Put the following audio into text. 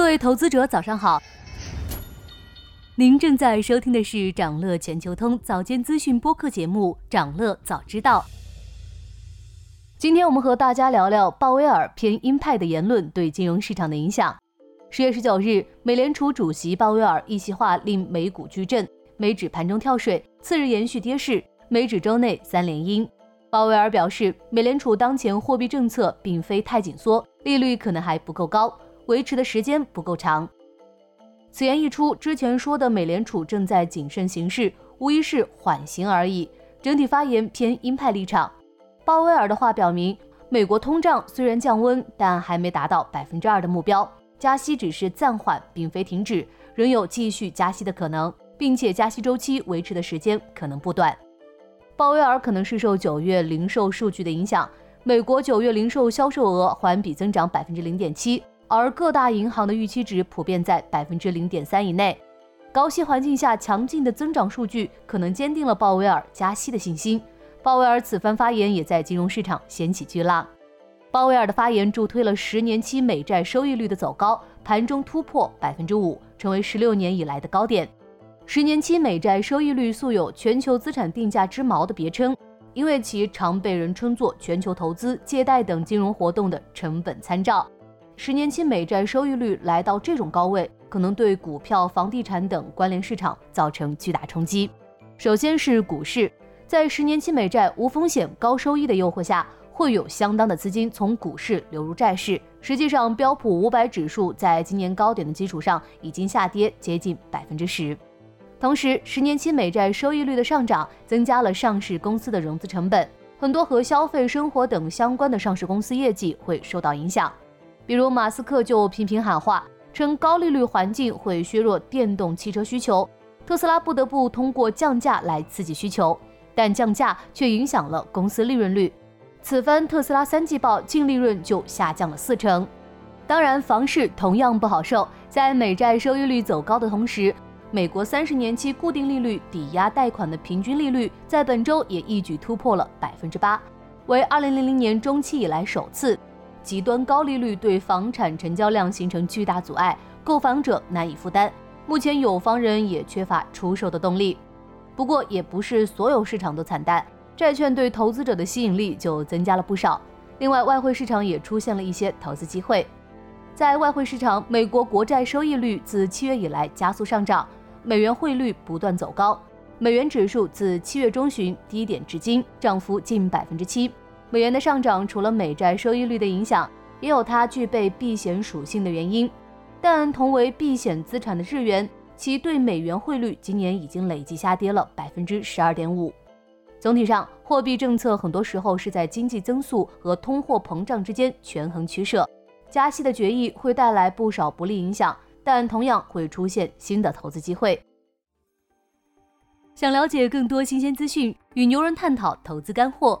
各位投资者，早上好。您正在收听的是长乐全球通早间资讯播客节目《长乐早知道》。今天我们和大家聊聊鲍威尔偏鹰派的言论对金融市场的影响。十月十九日，美联储主席鲍威尔一席话令美股巨震，美指盘中跳水，次日延续跌势，美指周内三连阴。鲍威尔表示，美联储当前货币政策并非太紧缩，利率可能还不够高。维持的时间不够长。此言一出，之前说的美联储正在谨慎行事，无疑是缓行而已。整体发言偏鹰派立场。鲍威尔的话表明，美国通胀虽然降温，但还没达到百分之二的目标，加息只是暂缓，并非停止，仍有继续加息的可能，并且加息周期维持的时间可能不短。鲍威尔可能是受九月零售数据的影响，美国九月零售销售额环比增长百分之零点七。而各大银行的预期值普遍在百分之零点三以内，高息环境下强劲的增长数据可能坚定了鲍威尔加息的信心。鲍威尔此番发言也在金融市场掀起巨浪。鲍威尔的发言助推了十年期美债收益率的走高，盘中突破百分之五，成为十六年以来的高点。十年期美债收益率素有“全球资产定价之锚”的别称，因为其常被人称作全球投资、借贷等金融活动的成本参照。十年期美债收益率来到这种高位，可能对股票、房地产等关联市场造成巨大冲击。首先是股市，在十年期美债无风险、高收益的诱惑下，会有相当的资金从股市流入债市。实际上，标普五百指数在今年高点的基础上已经下跌接近百分之十。同时，十年期美债收益率的上涨，增加了上市公司的融资成本，很多和消费、生活等相关的上市公司业绩会受到影响。比如马斯克就频频喊话，称高利率环境会削弱电动汽车需求，特斯拉不得不通过降价来刺激需求，但降价却影响了公司利润率。此番特斯拉三季报净利润就下降了四成。当然，房市同样不好受，在美债收益率走高的同时，美国三十年期固定利率抵押贷款的平均利率在本周也一举突破了百分之八，为二零零零年中期以来首次。极端高利率对房产成交量形成巨大阻碍，购房者难以负担。目前有房人也缺乏出售的动力。不过，也不是所有市场都惨淡，债券对投资者的吸引力就增加了不少。另外，外汇市场也出现了一些投资机会。在外汇市场，美国国债收益率自七月以来加速上涨，美元汇率不断走高，美元指数自七月中旬低点至今涨幅近百分之七。美元的上涨除了美债收益率的影响，也有它具备避险属性的原因。但同为避险资产的日元，其对美元汇率今年已经累计下跌了百分之十二点五。总体上，货币政策很多时候是在经济增速和通货膨胀之间权衡取舍。加息的决议会带来不少不利影响，但同样会出现新的投资机会。想了解更多新鲜资讯，与牛人探讨投资干货。